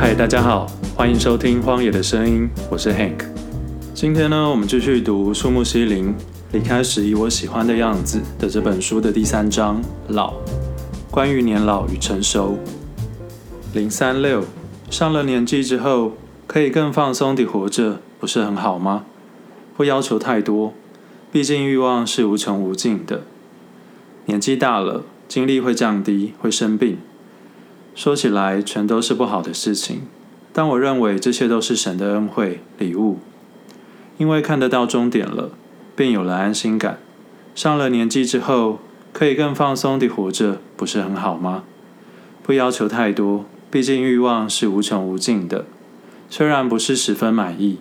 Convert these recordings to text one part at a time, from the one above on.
嗨，大家好，欢迎收听《荒野的声音》，我是 Hank。今天呢，我们继续读树木希林离开时以我喜欢的样子的这本书的第三章《老》，关于年老与成熟。零三六，上了年纪之后，可以更放松地活着，不是很好吗？不要求太多，毕竟欲望是无穷无尽的。年纪大了，精力会降低，会生病。说起来，全都是不好的事情，但我认为这些都是神的恩惠礼物，因为看得到终点了，便有了安心感。上了年纪之后，可以更放松地活着，不是很好吗？不要求太多。毕竟欲望是无穷无尽的，虽然不是十分满意，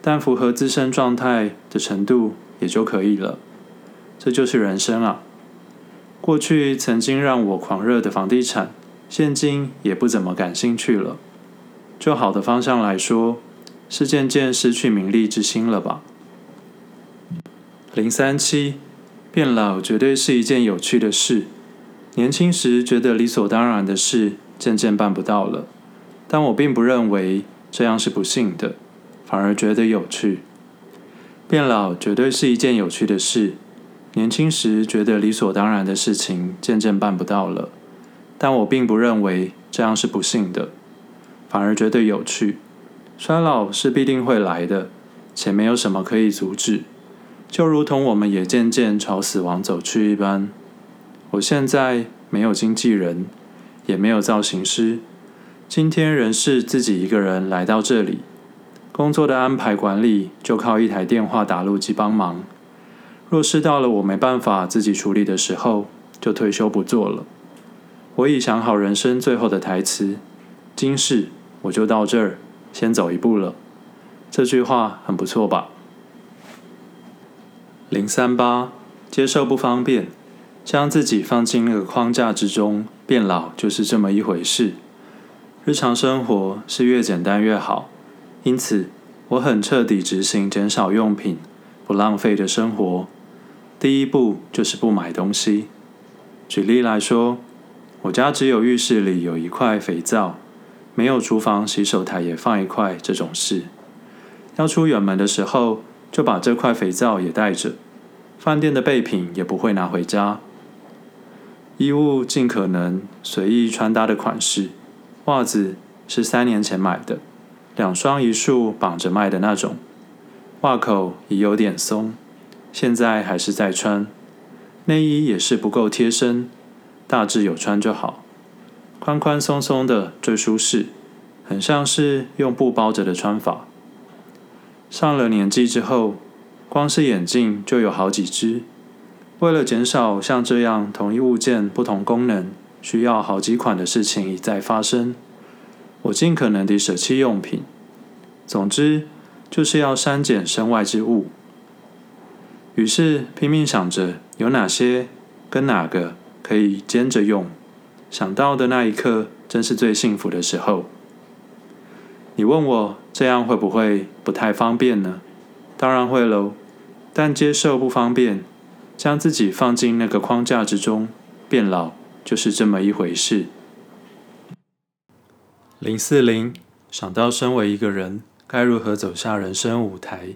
但符合自身状态的程度也就可以了。这就是人生啊！过去曾经让我狂热的房地产，现今也不怎么感兴趣了。就好的方向来说，是渐渐失去名利之心了吧？零三七，变老绝对是一件有趣的事。年轻时觉得理所当然的事。渐渐办不到了，但我并不认为这样是不幸的，反而觉得有趣。变老绝对是一件有趣的事。年轻时觉得理所当然的事情，渐渐办不到了，但我并不认为这样是不幸的，反而觉得有趣。衰老是必定会来的，且没有什么可以阻止，就如同我们也渐渐朝死亡走去一般。我现在没有经纪人。也没有造型师，今天仍是自己一个人来到这里。工作的安排管理就靠一台电话打录机帮忙。若是到了我没办法自己处理的时候，就退休不做了。我已想好人生最后的台词：今世我就到这儿，先走一步了。这句话很不错吧？零三八，接受不方便。将自己放进那个框架之中，变老就是这么一回事。日常生活是越简单越好，因此我很彻底执行减少用品、不浪费的生活。第一步就是不买东西。举例来说，我家只有浴室里有一块肥皂，没有厨房洗手台也放一块这种事。要出远门的时候，就把这块肥皂也带着。饭店的备品也不会拿回家。衣物尽可能随意穿搭的款式，袜子是三年前买的，两双一束绑着卖的那种，袜口已有点松，现在还是在穿。内衣也是不够贴身，大致有穿就好，宽宽松松的最舒适，很像是用布包着的穿法。上了年纪之后，光是眼镜就有好几只。为了减少像这样同一物件不同功能需要好几款的事情一再发生，我尽可能地舍弃用品。总之，就是要删减身外之物。于是拼命想着有哪些跟哪个可以兼着用，想到的那一刻，真是最幸福的时候。你问我这样会不会不太方便呢？当然会喽，但接受不方便。将自己放进那个框架之中，变老就是这么一回事。零四零，想到身为一个人，该如何走下人生舞台，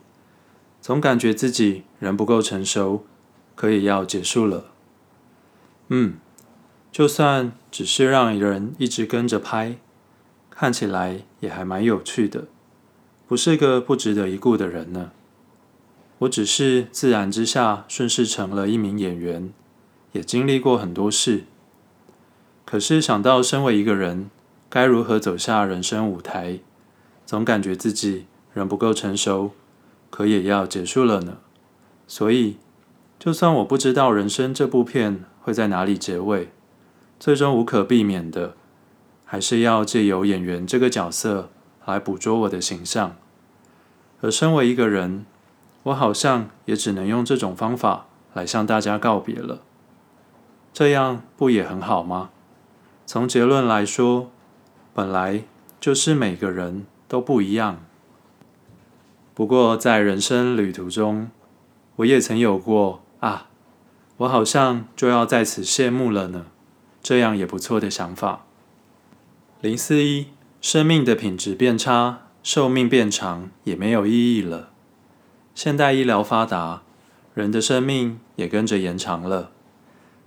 总感觉自己人不够成熟，可以要结束了。嗯，就算只是让人一直跟着拍，看起来也还蛮有趣的，不是个不值得一顾的人呢。我只是自然之下顺势成了一名演员，也经历过很多事。可是想到身为一个人，该如何走下人生舞台，总感觉自己仍不够成熟，可也要结束了呢。所以，就算我不知道人生这部片会在哪里结尾，最终无可避免的，还是要借由演员这个角色来捕捉我的形象。而身为一个人，我好像也只能用这种方法来向大家告别了，这样不也很好吗？从结论来说，本来就是每个人都不一样。不过在人生旅途中，我也曾有过啊，我好像就要在此谢幕了呢，这样也不错的想法。零四一，生命的品质变差，寿命变长也没有意义了。现代医疗发达，人的生命也跟着延长了，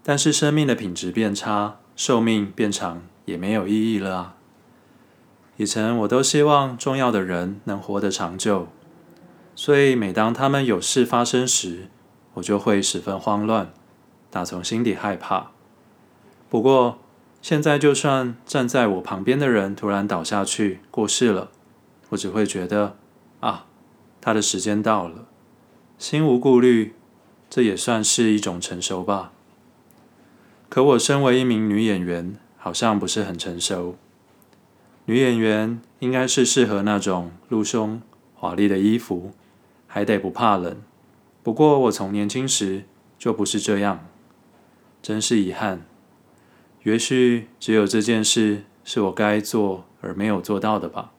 但是生命的品质变差，寿命变长也没有意义了啊。以前我都希望重要的人能活得长久，所以每当他们有事发生时，我就会十分慌乱，打从心底害怕。不过，现在就算站在我旁边的人突然倒下去过世了，我只会觉得啊，他的时间到了，心无顾虑，这也算是一种成熟吧。可我身为一名女演员，好像不是很成熟。女演员应该是适合那种露胸华丽的衣服，还得不怕冷。不过我从年轻时就不是这样，真是遗憾。也许只有这件事是我该做而没有做到的吧。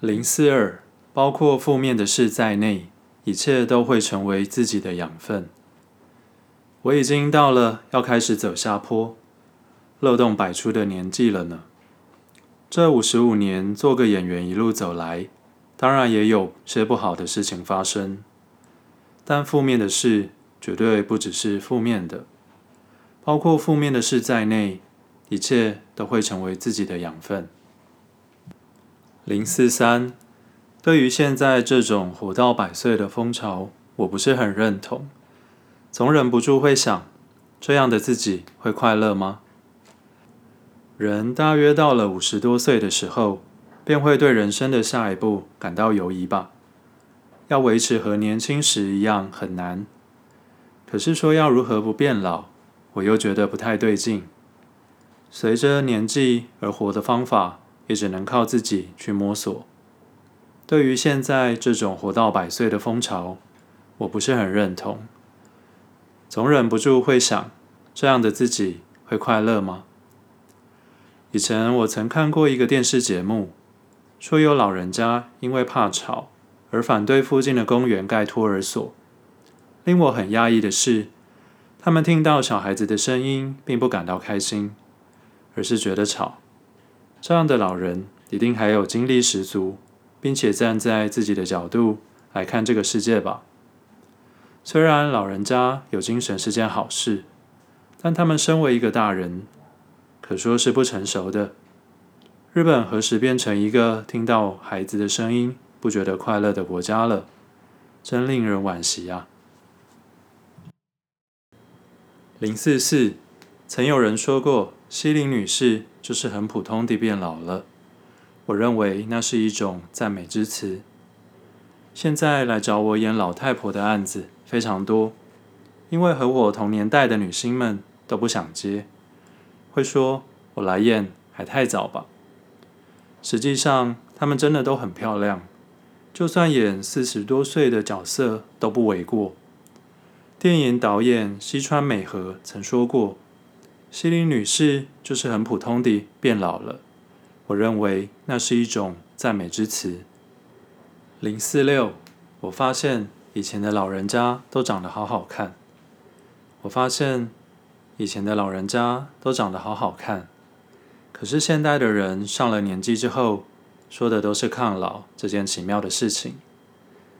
零四二，包括负面的事在内，一切都会成为自己的养分。我已经到了要开始走下坡。漏洞百出的年纪了呢。这五十五年做个演员一路走来，当然也有些不好的事情发生，但负面的事绝对不只是负面的，包括负面的事在内，一切都会成为自己的养分。零四三，对于现在这种活到百岁的风潮，我不是很认同，总忍不住会想，这样的自己会快乐吗？人大约到了五十多岁的时候，便会对人生的下一步感到犹疑吧。要维持和年轻时一样很难。可是说要如何不变老，我又觉得不太对劲。随着年纪而活的方法，也只能靠自己去摸索。对于现在这种活到百岁的风潮，我不是很认同。总忍不住会想，这样的自己会快乐吗？以前我曾看过一个电视节目，说有老人家因为怕吵而反对附近的公园盖托儿所。令我很讶异的是，他们听到小孩子的声音，并不感到开心，而是觉得吵。这样的老人一定还有精力十足，并且站在自己的角度来看这个世界吧。虽然老人家有精神是件好事，但他们身为一个大人。可说是不成熟的。日本何时变成一个听到孩子的声音不觉得快乐的国家了？真令人惋惜啊！零四四，曾有人说过，希林女士就是很普通地变老了。我认为那是一种赞美之词。现在来找我演老太婆的案子非常多，因为和我同年代的女星们都不想接。会说我来演还太早吧？实际上，她们真的都很漂亮，就算演四十多岁的角色都不为过。电影导演西川美和曾说过：“希林女士就是很普通的变老了。”我认为那是一种赞美之词。零四六，我发现以前的老人家都长得好好看。我发现。以前的老人家都长得好好看，可是现代的人上了年纪之后，说的都是抗老这件奇妙的事情，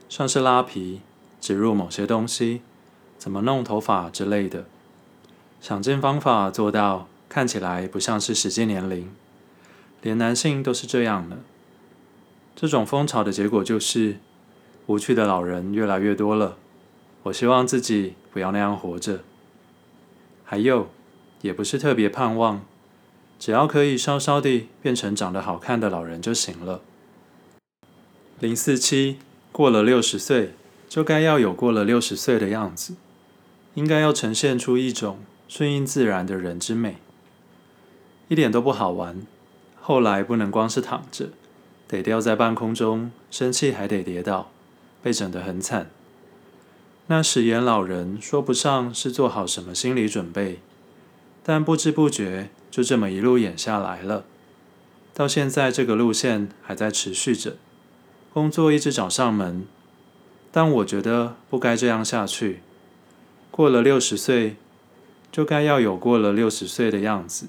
像是拉皮、植入某些东西、怎么弄头发之类的，想尽方法做到看起来不像是实际年龄，连男性都是这样的。这种风潮的结果就是，无趣的老人越来越多了。我希望自己不要那样活着。还有，也不是特别盼望，只要可以稍稍地变成长得好看的老人就行了。零四七，过了六十岁，就该要有过了六十岁的样子，应该要呈现出一种顺应自然的人之美，一点都不好玩。后来不能光是躺着，得吊在半空中，生气还得跌倒，被整得很惨。那时演老人说不上是做好什么心理准备，但不知不觉就这么一路演下来了。到现在这个路线还在持续着，工作一直找上门，但我觉得不该这样下去。过了六十岁，就该要有过了六十岁的样子。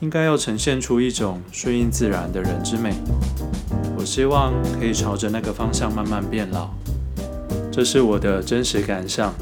应该要呈现出一种顺应自然的人之美。我希望可以朝着那个方向慢慢变老，这是我的真实感想。